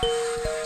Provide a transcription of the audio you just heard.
Música